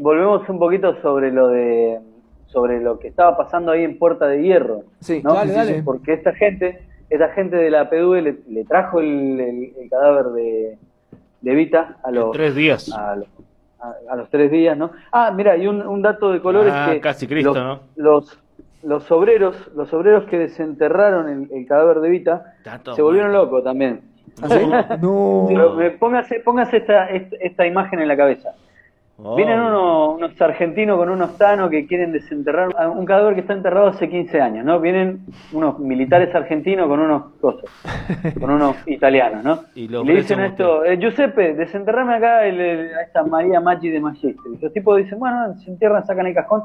volvemos un poquito sobre lo de sobre lo que estaba pasando ahí en Puerta de Hierro. Sí, ¿no? dale, dale. Porque esta gente, esta gente de la PDU le, le trajo el, el- el cadáver de, de Vita a los tres días. A, los- a- a los tres días, ¿no? Ah, mira, y un, un dato de color Ah, es que casi Cristo, los, ¿no? los los obreros, los obreros que desenterraron el, el cadáver de Vita se volvieron locos también. No. Pero, póngase, póngase esta, esta, esta imagen en la cabeza. Oh. Vienen unos, unos argentinos con unos tanos que quieren desenterrar a un cadáver que está enterrado hace 15 años, ¿no? Vienen unos militares argentinos con unos cosas, con unos italianos, ¿no? Y le dicen esto, eh, Giuseppe, desenterrame acá el- el- a esta María Maggi de Magistri. Y los tipos dicen, bueno, se entierran, sacan el cajón.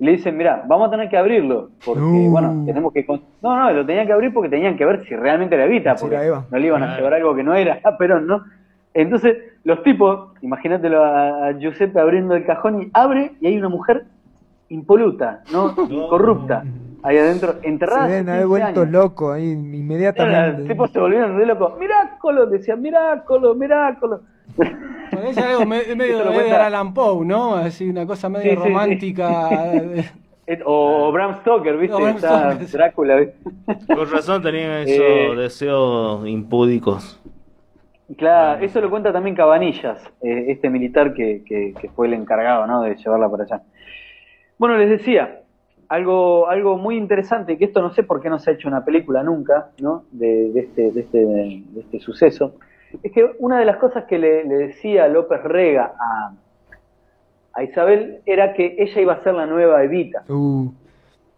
Y le dicen, mira, vamos a tener que abrirlo, porque, No. bueno, tenemos que... con- No, no, lo tenían que abrir porque tenían que ver si realmente era Evita, porque no le iban a llevar algo que no era a Perón, ¿no? Entonces, los tipos, imagínatelo a, a Giuseppe abriendo el cajón y abre y hay una mujer impoluta, ¿no? Incorrupta, ahí adentro, enterrada. Se deben haber 15 vuelto locos ahí inmediatamente. Los tipos se volvieron re locos. Mirácolo, decían, mirácolo, mirácolo. Parece algo me- medio lo de Allan Poe, ¿no? Así una cosa medio Sí, sí, sí. romántica. Eh, O Bram Stoker, ¿viste? O Bram Stoker. Drácula, ¿viste? Con razón tenían esos Eh, deseos impúdicos. Claro, eso lo cuenta también Cabanillas, eh, este militar que, que- que fue el encargado ¿no? de llevarla para allá. Bueno, les decía, algo, algo muy interesante, que esto no sé por qué no se ha hecho una película nunca, ¿no? De, de este, de, este, de este suceso, es que una de las cosas que le, le decía López Rega a, a Isabel era que ella iba a ser la nueva Evita. Uh,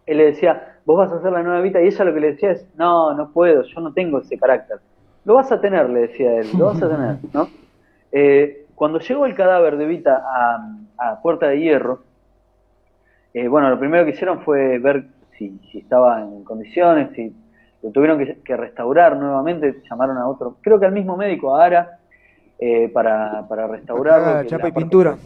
Él le decía, vos vas a ser la nueva Evita, y ella lo que le decía es, no, no puedo, yo no tengo ese carácter. Lo vas a tener, le decía él, lo vas a tener, ¿no? Eh, cuando llegó el cadáver de Evita a, a Puerta de Hierro, eh, bueno, lo primero que hicieron fue ver si, si estaba en condiciones, si lo tuvieron que, que restaurar nuevamente, llamaron a otro, creo que al mismo médico, a Ara, eh, para, para restaurarlo. Ah, chapa y pintura.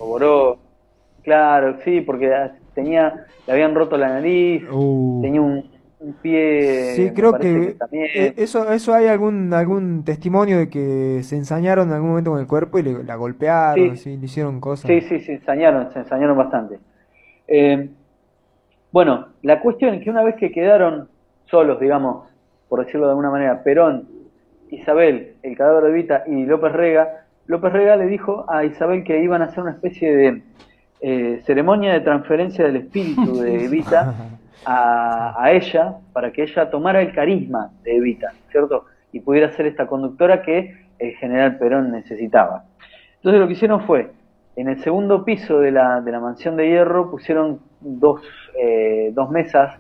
Claro, sí, porque tenía, le habían roto la nariz, uh. tenía un, un pie. Sí, creo que, también. eh, eso, eso hay algún, algún testimonio de que se ensañaron en algún momento con el cuerpo y le, la golpearon, Sí. sí, le hicieron cosas. Sí, sí, se ensañaron, se ensañaron bastante. Eh, bueno, la cuestión es que una vez que quedaron solos, digamos, por decirlo de alguna manera, Perón, Isabel, el cadáver de Vita y López Rega, López Rega le dijo a Isabel que iban a hacer una especie de eh, ceremonia de transferencia del espíritu de Evita a, a ella para que ella tomara el carisma de Evita, ¿cierto? Y pudiera ser esta conductora que el general Perón necesitaba. Entonces lo que hicieron fue, en el segundo piso de la, de la mansión de hierro pusieron dos, eh, dos mesas,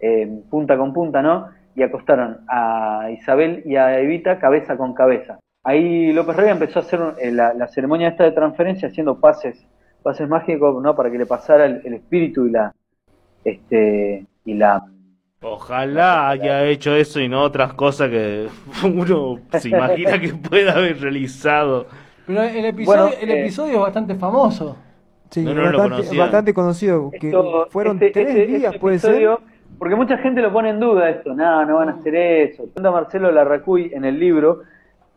eh, punta con punta, ¿no? Y acostaron a Isabel y a Evita cabeza con cabeza. Ahí López Rega empezó a hacer eh, la, la ceremonia esta de transferencia haciendo pases, pases mágicos, ¿no? Para que le pasara el, el espíritu y la, este, y la, Ojalá haya hecho eso y no otras cosas que uno se imagina que pueda haber realizado. Pero el episodio, Bueno, el eh, episodio es bastante famoso. Sí, No, no lo bastante, conocía. bastante conocido. Que Esto- fueron este- tres este- días, este puede ser. Porque mucha gente lo pone en duda esto, no, no van a hacer eso. Cuenta Marcelo Larracuy en el libro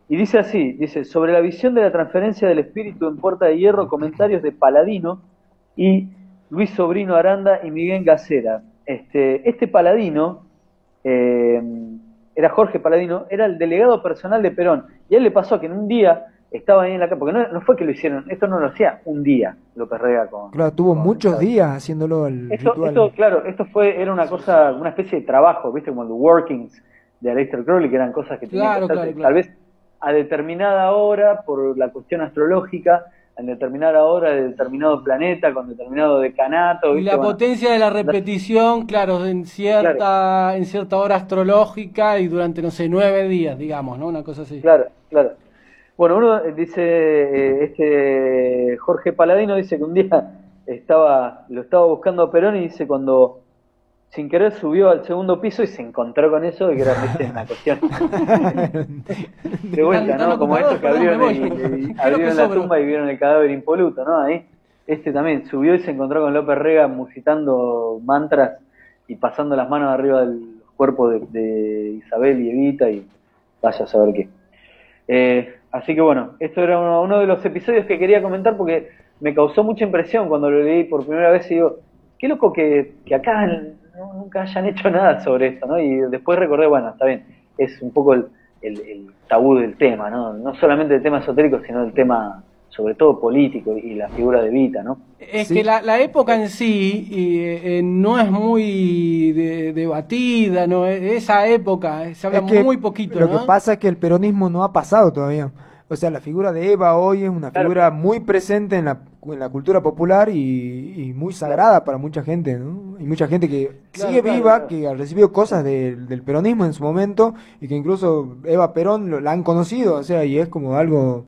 y dice así, dice, sobre la visión de la transferencia del espíritu en Puerta de Hierro, comentarios de Paladino y Luis Sobrino Aranda y Miguel Gacera. Este, este Paladino, eh, era Jorge Paladino, era el delegado personal de Perón. Y a él le pasó que en un día estaba ahí en la casa, porque no, no fue que lo hicieron, esto no lo hacía un día López Rega con... Claro, tuvo con muchos días haciéndolo el Esto, ritual. esto, claro, esto fue, era una cosa, una especie de trabajo, ¿viste? Como el workings de Aleister Crowley, que eran cosas que tenían Claro, que hacerse, claro, claro. tal vez a determinada hora, por la cuestión astrológica, en determinada hora de determinado planeta, con determinado decanato, Y la Bueno, potencia de la repetición, claro, en cierta, en cierta hora astrológica y durante, no sé, nueve días, digamos, ¿no? Una cosa así. Claro, claro. Bueno, uno dice, eh, este Jorge Paladino dice que un día estaba, lo estaba buscando a Perón y dice cuando sin querer subió al segundo piso y se encontró con eso, que era ¿viste? una cuestión de vuelta, ¿no? Como ocupado, esto que abrieron, y- y que abrieron la tumba y vieron el cadáver impoluto, ¿no? Ahí, este también subió y se encontró con López Rega musitando mantras y pasando las manos arriba del cuerpo de, de Isabel y Evita y vaya a saber qué. Eh, así que bueno, esto era uno, uno de los episodios que quería comentar porque me causó mucha impresión cuando lo leí por primera vez y digo, qué loco que, que acá nunca hayan hecho nada sobre esto, ¿no? Y después recordé, bueno, está bien, es un poco el, el, tabú del tema, ¿no? No solamente el tema esotérico, sino el tema sobre todo político y la figura de Vita, ¿no? Es que la, la, época en sí eh, no es muy debatida, ¿no? Esa época se habla muy poquito, Lo que pasa es que el peronismo no ha pasado todavía. O sea, la figura de Eva hoy es una figura muy presente en la, en la cultura popular y, muy sagrada para mucha gente, ¿no? Hay mucha gente que sigue viva, que ha recibido cosas del peronismo en su momento y que incluso Eva Perón la han conocido, o sea, y es como algo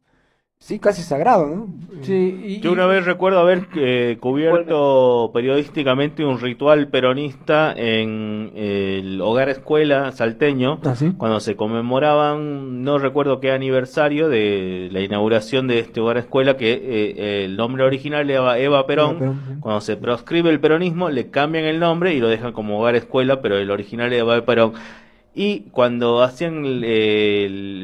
Sí, casi sagrado, ¿no? Sí, Yo una vez recuerdo haber eh, cubierto periodísticamente un ritual peronista en el hogar escuela salteño, ¿Ah, cuando se conmemoraban, no recuerdo qué aniversario de la inauguración de este hogar escuela, que eh, el nombre original era Eva Perón. Cuando se proscribe el peronismo, le cambian el nombre y lo dejan como hogar escuela, pero el original era Eva Perón. Y cuando hacían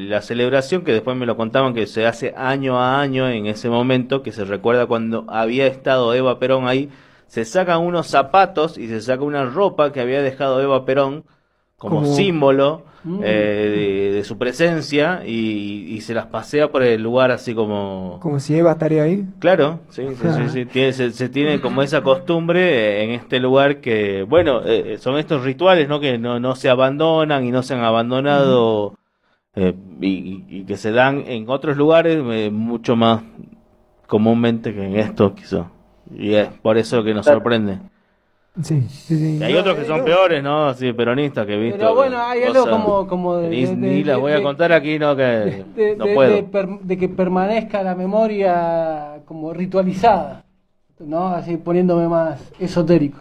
la celebración, que después me lo contaban que se hace año a año en ese momento, que se recuerda cuando había estado Eva Perón ahí, se sacan unos zapatos y se saca una ropa que había dejado Eva Perón como, símbolo mm. eh, de, su presencia y, se las pasea por el lugar así como... Como si Eva estaría ahí. Claro, sí, sí, sí, Tiene, se, tiene como esa costumbre en este lugar que, bueno, eh, son estos rituales, ¿no? Que no, no se abandonan y no se han abandonado eh, y, que se dan en otros lugares mucho más comúnmente que en esto quizá. Y es por eso que nos sorprende. Sí, sí, sí. hay otros que son peores, ¿no? Así, peronistas que he visto. Pero bueno, hay algo como, como de, Ni, las voy a contar aquí, no, que no puedo. De, que permanezca la memoria como ritualizada, ¿no? Así poniéndome más esotérico.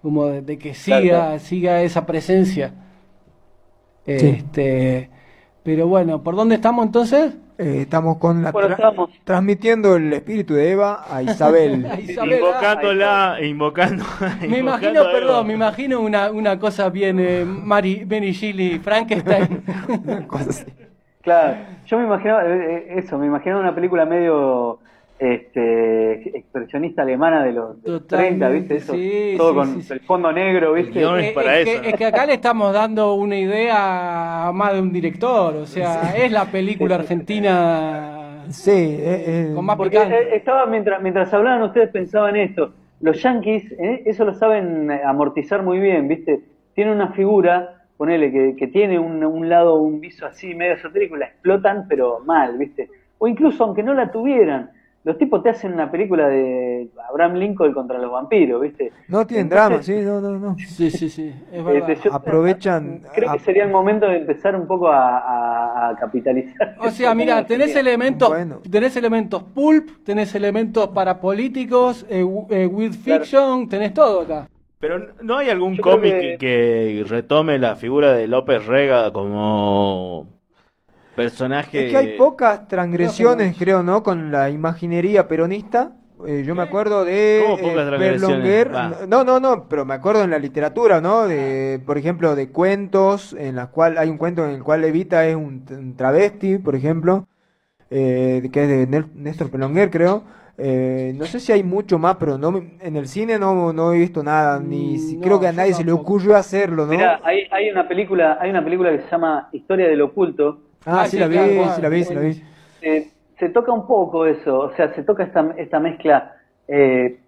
Como de, que siga, siga esa presencia. Este, pero bueno, ¿por dónde estamos entonces? Eh, estamos con la transmitiendo el espíritu de Eva a Isabel. Invocándola, invocando. Me imagino, perdón, me imagino una, una cosa bien eh, Mari, Benny Gilly, Frankenstein. Claro, yo me imagino eh, eh, eso, me imagino una película medio este, expresionista alemana de los 30, ¿viste? Eso, todo con el fondo negro, ¿viste? Es, que, es, que, acá le estamos dando una idea a más de un director, o sea, es la película argentina sí, eh, eh, con más Porque eh, estaba, mientras, mientras hablaban ustedes pensaban esto, los yankees, eso lo saben amortizar muy bien, ¿viste? Tienen una figura, ponele, que, que tiene un, un lado, un viso así medio esotérico, la explotan, pero mal, ¿viste? O incluso aunque no la tuvieran, los tipos te hacen una película de Abraham Lincoln contra los vampiros, ¿viste? No tienen drama, sí, no, no, no. Sí, sí, sí. Este, Aprovechan. Creo que sería el momento de empezar un poco a, capitalizar. O sea, mira, tenés elementos, tenés elementos pulp, tenés elementos para políticos, eh, eh, with fiction, tenés todo acá. Pero ¿no hay algún cómic que retome la figura de López Rega como personaje. Es que hay pocas transgresiones, creo, ¿no? Con la imaginería peronista. Eh, yo me acuerdo de eh, No, no, no, pero me acuerdo en la literatura, ¿no? De, por ejemplo, de cuentos, en las cual hay un cuento en el cual Evita es un, travesti, por ejemplo, eh, que es de Néstor Pelonguer, creo. no sé si hay mucho más, pero no en el cine no, no he visto nada, ni mm, creo que a nadie se le ocurrió hacerlo, ¿no? Mira, hay, hay una película, hay una película que se llama Historia del oculto, Ah, sí, la vi, sí la vi, sí la vi. se toca un poco eso, o sea, se toca esta, esta mezcla eh,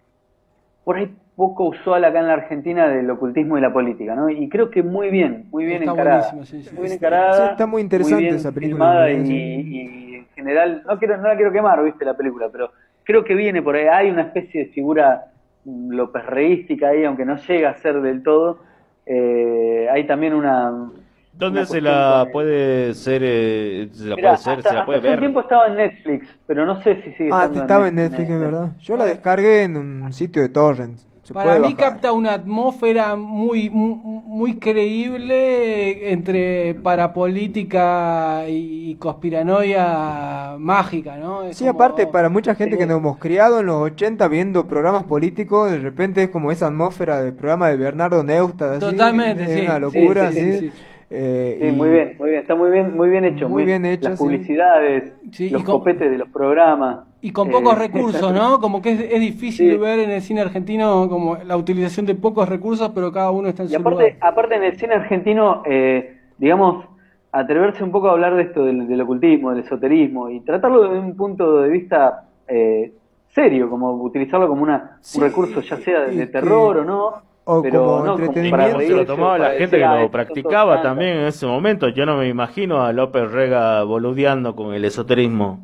por ahí poco usual acá en la Argentina del ocultismo y la política, ¿no? Y creo que muy bien, muy bien encarada. Sí, sí. Muy bien encarada. está muy interesante esa película. Y, y, en general, no, quiero, no la quiero quemar, viste, la película, pero creo que viene por ahí. Hay una especie de figura López Reística ahí, aunque no llega a ser del todo. Eh, hay también una, ¿Dónde se la puede ser? Eh, se la puede ser, se la puede ver. un tiempo estaba en Netflix, pero no sé si sigue Ah, estaba en Netflix, es verdad. Yo la descargué en un sitio de torrents. Para mí capta una atmósfera muy muy creíble entre parapolítica y conspiranoia mágica, ¿no? sí, aparte para mucha gente que nos hemos criado en los 80 viendo programas políticos, de repente es como esa atmósfera del programa de Bernardo Neustadt, Totalmente, es una locura, sí, Eh, sí, muy bien, muy bien, está muy bien, muy bien hecho. Muy, bien hecho. Las publicidades, los copetes de los programas. Y con pocos eh, recursos, ¿no? Como que es, difícil ver en el cine argentino como la utilización de pocos recursos, pero cada uno está en y aparte, aparte en el cine argentino, eh, digamos, atreverse un poco a hablar de esto del, ocultismo, del esoterismo y tratarlo desde un punto de vista eh, serio, como utilizarlo como una, un recurso ya sea de, terror o no. O pero como no, entretenimiento. se lo tomaba la gente que lo practicaba también en ese momento. Yo no me imagino a López Rega boludeando con el esoterismo.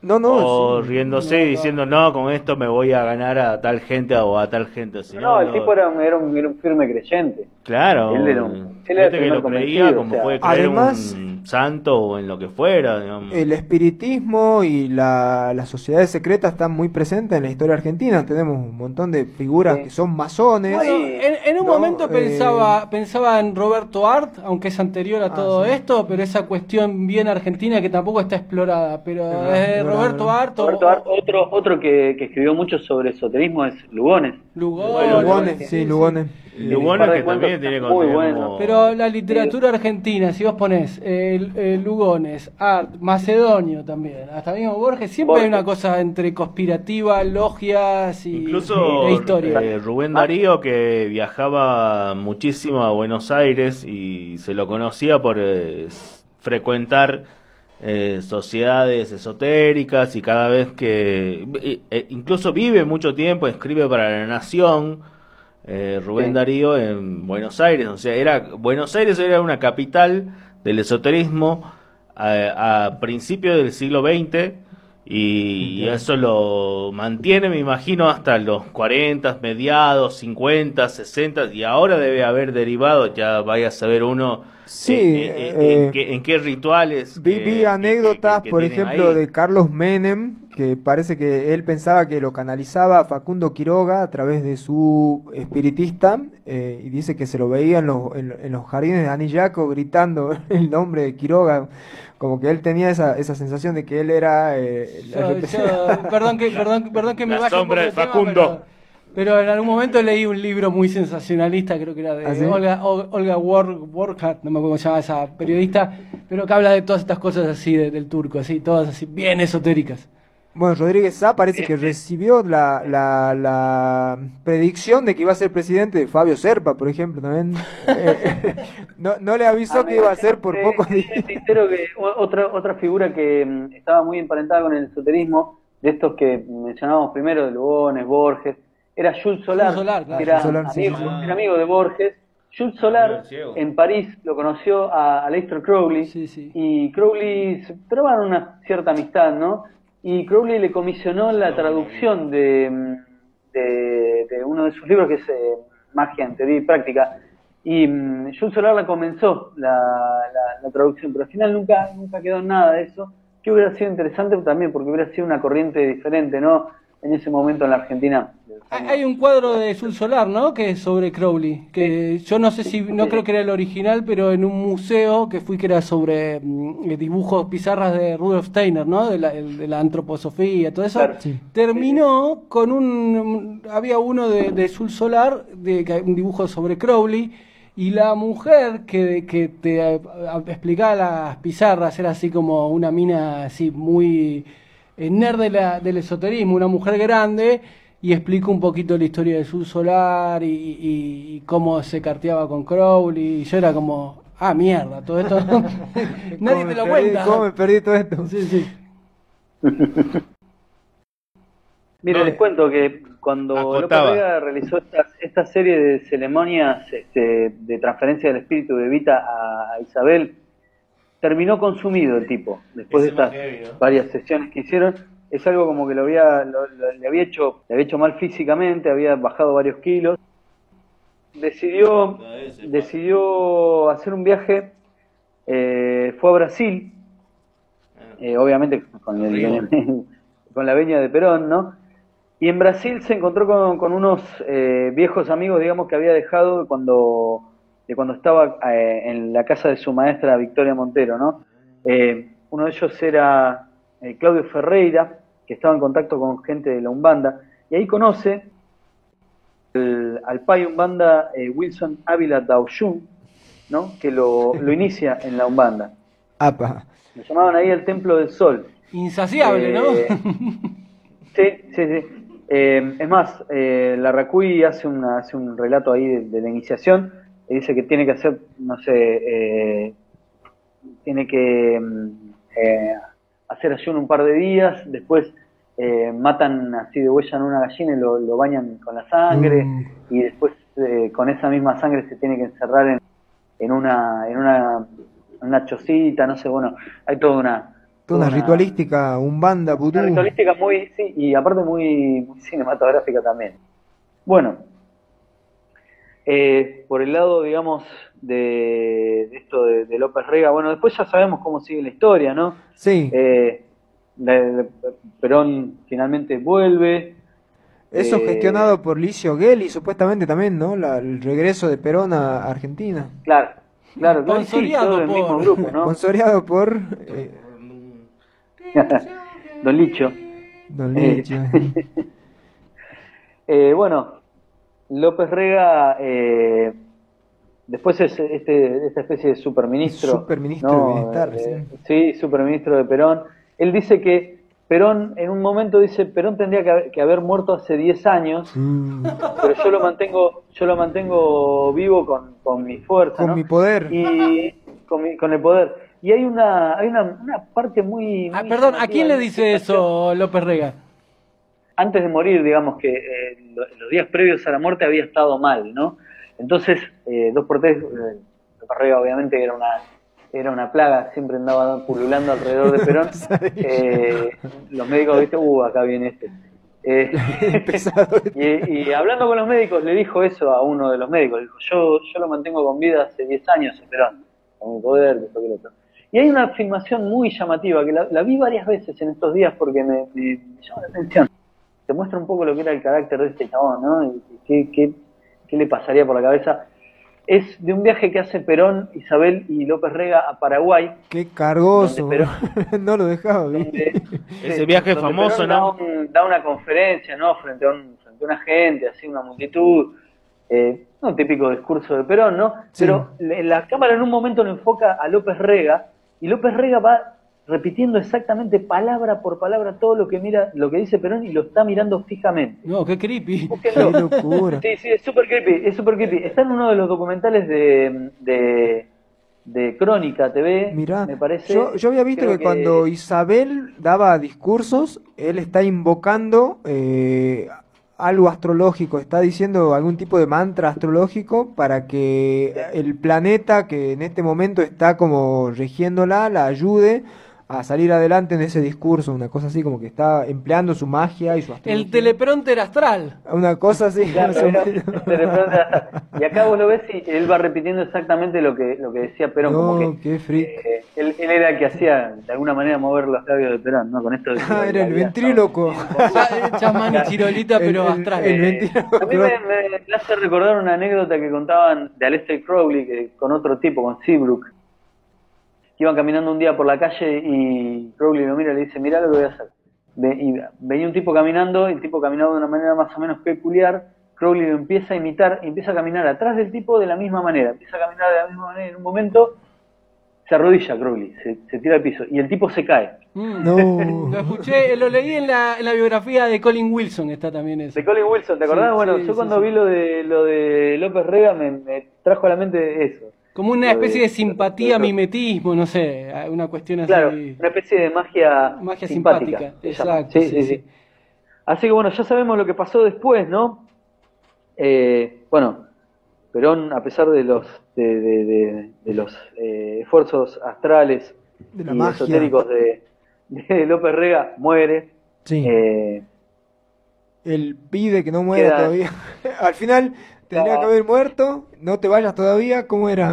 No, no. O riéndose y diciendo, no, con esto me voy a ganar a tal gente o a tal gente. no, el tipo era un, era, un, firme creyente. Claro. Él era un, él era que lo creía como puede creer Además, un santo o en lo que fuera. El espiritismo y la, las sociedades secretas están muy presentes en la historia argentina. Tenemos un montón de figuras que son masones. en, un momento eh, pensaba, pensaba en Roberto Art, aunque es anterior a ah, todo esto, pero esa cuestión bien argentina que tampoco está explorada. Pero Roberto Art. otro, otro que, que, escribió mucho sobre esoterismo es Lugones. Lugones, sí, Lugones. Lugones que también tiene muy bueno. Pero la literatura argentina, si vos ponés Lugones, Art, Macedonio también, hasta mismo Borges, siempre hay una cosa entre conspirativa, logias y, Incluso, e historia. Eh, Rubén Darío que viajaba muchísimo a Buenos Aires y se lo conocía por eh, frecuentar eh, sociedades esotéricas y cada vez que incluso vive mucho tiempo, escribe para la Nación eh, Rubén Darío en Buenos Aires. O sea, era Buenos Aires era una capital del esoterismo a, principios del siglo XX y, eso lo mantiene, me imagino, hasta los 40, mediados, 50, 60 y ahora debe haber derivado, ya vaya a saber uno Sí, eh, eh, eh, en, qué, rituales. Vi, anécdotas, por ejemplo, de Carlos Menem, que parece que él pensaba que lo canalizaba Facundo Quiroga a través de su espiritista, y dice que se lo veía en los, en, los jardines de Anillaco gritando el nombre de Quiroga, como que él tenía esa, esa sensación de que él era... perdón, que, perdón, perdón que me La sombra de Facundo. Pero en algún momento leí un libro muy sensacionalista, creo que era de ¿Ah, Olga, Olga Warchat, no me acuerdo cómo se llama esa periodista, pero que habla de todas estas cosas así del turco, así, todas así, bien esotéricas. Bueno, Rodríguez Sá parece que recibió la, la, la, predicción de que iba a ser presidente Fabio Serpa, por ejemplo, también. Eh, no, no, le avisó que iba a ser por poco días. que otra, otra figura que mm, estaba muy emparentada con el esoterismo, de estos que mencionábamos primero, de Lugones, Borges, era Jules Solar, que era, amigo, de Borges. Jules Solar en París lo conoció a Aleister Crowley y Crowley se probaron una cierta amistad, ¿no? Y Crowley le comisionó la traducción de, de, uno de sus libros que es eh, Magia en Teoría y Práctica. Y um, Jules Solar la comenzó, la, la, traducción, pero al final nunca, nunca quedó nada de eso, que hubiera sido interesante también porque hubiera sido una corriente diferente, ¿no? En ese momento en la Argentina hay un cuadro de Sul Solar, ¿no? Que es sobre Crowley. Que yo no sé si, no creo que era el original, pero en un museo que fui que era sobre mm, dibujos, pizarras de Rudolf Steiner, ¿no? De la, de la antroposofía, todo eso. Terminó con un. Había uno de, de Sul Solar, de, un dibujo sobre Crowley. Y la mujer que, que te explicaba las pizarras era así como una mina así muy eh, nerd de la, del esoterismo, una mujer grande y explico un poquito la historia de Sul Solar y, cómo se carteaba con Crowley. Y yo era como, ah, mierda, todo esto. Nadie te lo cuenta. ¿Cómo me perdí todo esto? Sí, sí. Mira, les cuento que cuando López Vega realizó esta, serie de ceremonias este, de transferencia del espíritu de Vita a, Isabel, terminó consumido el tipo, después de estas varias sesiones que hicieron es algo como que lo había, le había hecho, le había hecho mal físicamente, había bajado varios kilos. Decidió, decidió hacer un viaje, eh, fue a Brasil, ah. eh, obviamente con, con la veña de Perón, ¿no? Y en Brasil se encontró con, unos eh, viejos amigos, digamos, que había dejado cuando, de cuando estaba en la casa de su maestra Victoria Montero, ¿no? uno de ellos era eh, Claudio Ferreira, que estaba en contacto con gente de la Umbanda, y ahí conoce al pai Umbanda eh, Wilson Ávila Daoyun, ¿no? que lo, lo inicia en la Umbanda. Apa. Lo llamaban ahí el Templo del Sol. Insaciable, ¿no? Eh, sí, sí, sí. Eh, es más, eh, la Racuy hace, una, hace un relato ahí de, de la iniciación y dice que tiene que hacer, no sé, eh, tiene que mm, eh, hacer ayuno un par de días, después eh, matan así de huella en una gallina y lo, lo bañan con la sangre Mm. y después eh, con esa misma sangre se tiene que encerrar en, en una en una, una chocita, no sé, bueno, hay toda una Toda una ritualística, un banda, una ritualística muy, sí, y aparte muy, muy cinematográfica también. Bueno, eh, por el lado, digamos, de, de esto de, de López Rega, bueno, después ya sabemos cómo sigue la historia, ¿no? Sí, Eh, Perón finalmente vuelve. eso eh, gestionado por Licio Gelli, supuestamente también, ¿no? La- el regreso de Perón a Argentina. Claro, claro, claro, sí, por- mismo grupo, ¿no? Sponsoreado por eh, Don Licho. Don Eh, Licio. Eh, bueno, López Rega, eh, después es este, esta especie de superministro. Superministro de Bienestar, Eh, sí, superministro de Perón. Él dice que Perón, en un momento dice, Perón tendría que haber, que haber muerto hace 10 años, Mm, pero yo lo mantengo, yo lo mantengo vivo con, con mi fuerza, Con ¿no? mi poder. Y con, mi- con el poder. Y hay una, hay una, una parte muy... Ah, muy perdón, ¿a quién le dice eso López Rega? Antes de morir, digamos que eh, lo- los días previos a la muerte había estado mal, ¿no? Entonces, eh, dos por tres, eh, Rega obviamente era una, era una plaga, siempre andaba pululando alrededor de Perón. Eh, los médicos, viste, uh, acá viene este. Eh, Pesado. y, y hablando con los médicos, le dijo eso a uno de los médicos, dijo, yo, yo lo mantengo con vida hace 10 años, Perón, con mi poder, esto, que lo otro. Y hay una filmación muy llamativa, que la, la vi varias veces en estos días porque me, me, me llamó la atención. Te muestra un poco lo que era el carácter de este chabón, ¿no? Y qué, qué, qué le pasaría por la cabeza. Es de un viaje que hace Perón, Isabel y López Rega a Paraguay. Qué cargoso. Donde no lo dejaba, donde- Ese viaje donde famoso, Perón da ¿no? un- Da, una conferencia, ¿no? Frente a, un, frente a una gente, así, una multitud. Eh, un típico discurso de Perón, ¿no? Sí. Pero la cámara en un momento lo enfoca a López Rega y López Rega va repitiendo exactamente palabra por palabra todo lo que mira, lo que dice Perón y lo está mirando fijamente. No, qué creepy. Qué locura. Sí, sí, es súper creepy, es súper creepy. Está en uno de los documentales de, de, de Crónica TV, Mirá, me parece. yo, yo había visto que, cuando Isabel daba discursos, él está invocando eh, algo astrológico, está diciendo algún tipo de mantra astrológico para que el planeta que en este momento está como regiéndola la ayude a salir adelante en ese discurso, una cosa así como que está empleando su magia y su astrología. El teleprompter astral. Una cosa así. Claro, menos. de repente- y acá vos lo ves y él va repitiendo exactamente lo que, lo que decía Perón, como No, que qué freak. eh, él, él era el que hacía de alguna manera mover los labios de Perón, ¿no? Con esto de Ah, era el ventríloco. Chasman y Chirolita, pero El- el- astral. el Eh, ventríloco. a mí me, hace recordar una anécdota que contaban de Aleister Crowley que, con otro tipo, con Seabrook, iban caminando un día por la calle y Crowley lo mira y le dice, mirá lo que voy a hacer. Ve- y venía un tipo caminando, y el tipo caminaba de una manera más o menos peculiar, Crowley lo empieza a imitar, y empieza a caminar atrás del tipo de la misma manera, empieza a caminar de la misma manera, y en un momento se arrodilla Crowley, se, se tira al piso, y el tipo se cae. Mm. No. Lo escuché, lo leí en la, en la biografía de Colin Wilson, está también eso. De Colin Wilson, ¿te acordás? Sí, bueno, sí, yo sí, cuando sí. vi lo de, lo de López Rega me, me trajo a la mente eso. Como una especie de simpatía, mimetismo, no sé, una cuestión así. Claro, una especie de magia, Magia simpática. simpática, exacto, Sí, sí, sí, sí. sí. Así que bueno, ya sabemos lo que pasó después, ¿no? Eh, bueno, Perón, a pesar de los de, de- de- de los eh, esfuerzos astrales De la y magia. esotéricos de, de López Rega, muere. Sí. Eh, Él pide que no muera Queda- todavía. Al final tendría que haber muerto. No te vayas todavía. ¿Cómo era?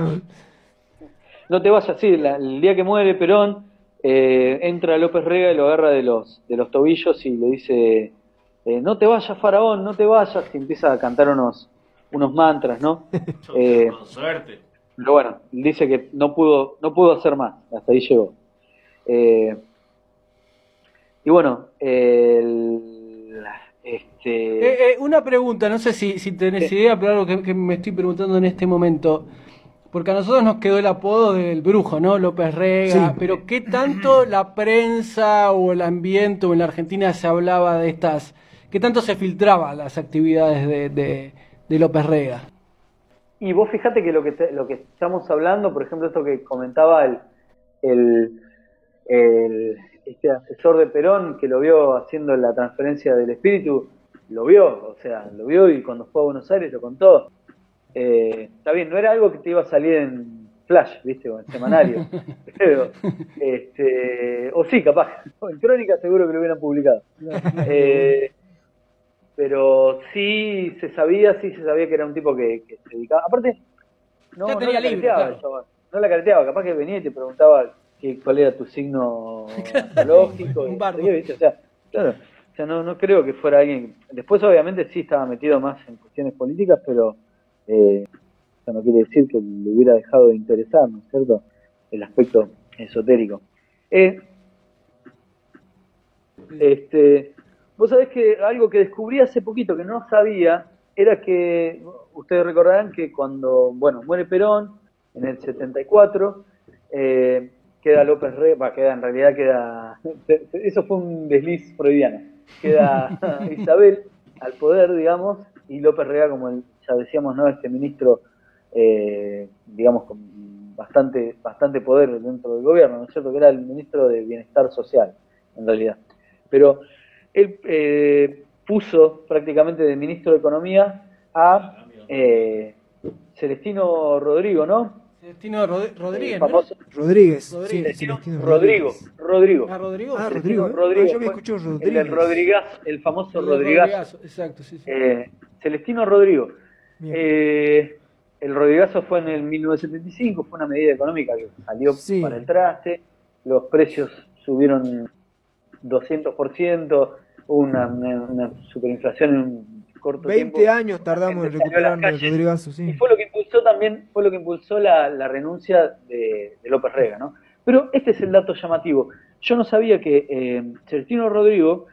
No te vayas, sí, la- el día que muere Perón, eh, entra López Rega y lo agarra de los, de los tobillos y le dice, eh, no te vayas Faraón, no te vayas, y empieza a cantar unos, unos mantras, ¿no? Eh, Con suerte. pero bueno, dice que no pudo, no pudo hacer más, hasta ahí llegó. Eh, y bueno, el- este, Eh, eh, una pregunta, no sé si, si tenés idea, pero algo que, que me estoy preguntando en este momento. Porque a nosotros nos quedó el apodo del brujo, ¿no? López Rega. Pero ¿qué tanto la prensa o el ambiente o en la Argentina se hablaba de estas... ¿Qué tanto se filtraba las actividades de, de, López Rega? Y vos fíjate que lo que, lo que estamos hablando, por ejemplo, esto que comentaba el, el, el, este asesor de Perón que lo vio haciendo la transferencia del espíritu, lo vio, o sea, lo vio y cuando fue a Buenos Aires lo contó. Eh, está bien, no era algo que te iba a salir en Flash, ¿viste? O en semanario. pero, este, o sí, capaz. En Crónica seguro que lo hubieran publicado. Eh, pero sí se sabía, sí se sabía que era un tipo que, se dedicaba. Aparte, no, no la careteaba, no la careteaba, capaz que venía y te preguntaba qué, cuál era tu signo lógico. un bardo. O sea, claro. O sea, no, no creo que fuera alguien. Después, obviamente, sí estaba metido más en cuestiones políticas, pero eh, eso no quiere decir que le hubiera dejado de interesar, ¿no es cierto? El aspecto esotérico. Eh, este, vos sabés que algo que descubrí hace poquito que no sabía era que, ustedes recordarán que cuando, bueno, muere Perón en el 74, eh, queda López Rega, queda, en realidad queda, eso fue un desliz freudiano, queda Isabel al poder, digamos, y López Rega como el ya decíamos, ¿no? Este ministro, eh, digamos, con bastante, bastante poder dentro del gobierno, ¿no es cierto? Que era el ministro de Bienestar Social, en realidad. Pero él eh, puso prácticamente de ministro de Economía a eh, Celestino Rodrigo, ¿no? Celestino Rodríguez, Rodríguez. Rodrigo. Rodrigo. Ah, Rodrigo. Ah, Rodrigo. Rodrigo. yo me escucho Rodríguez. El, Rodríguez, el famoso Rodríguez. Exacto, sí, sí. Celestino Rodrigo. Eh, el Rodigazo fue en el 1975, fue una medida económica que salió para el traste, los precios subieron 200%, hubo una, una, superinflación en un corto 20 tiempo. años tardamos en recuperar el Rodrigazo, sí. Y fue lo que impulsó también, fue lo que impulsó la, renuncia de, López Rega, ¿no? Pero este es el dato llamativo. Yo no sabía que eh, Celestino Rodrigo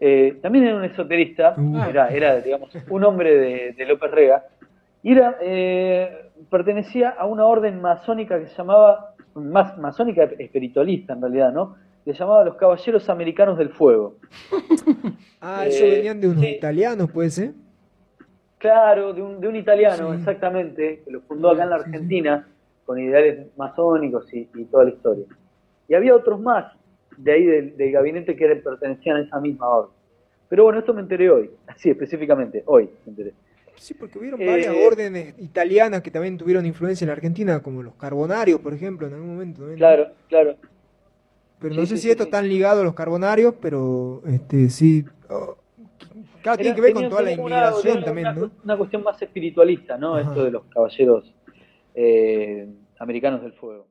eh, también era un esoterista, uh. era, era, digamos, un hombre de, López Rega, y era, eh, pertenecía a una orden masónica que se llamaba, más masónica espiritualista en realidad, ¿no? Se llamaba los Caballeros Americanos del Fuego. ah, eso eh, venían de unos italianos, ¿puede ser? Claro, de un, de un italiano, exactamente, que lo fundó acá en la Argentina, con ideales masónicos y, y toda la historia. Y había otros más, de ahí del, gabinete que pertenecían a esa misma orden. Pero bueno, esto me enteré hoy, así específicamente, hoy me enteré. Sí, porque hubieron varias eh, órdenes italianas que también tuvieron influencia en la Argentina, como los carbonarios, por ejemplo, en algún momento. Claro, claro. Pero no sé si esto está ligado a los carbonarios, pero este sí. Oh, claro, tiene que ver con toda la inmigración también, ¿no? Una cuestión más espiritualista, ¿no? Esto de los caballeros eh, americanos del fuego.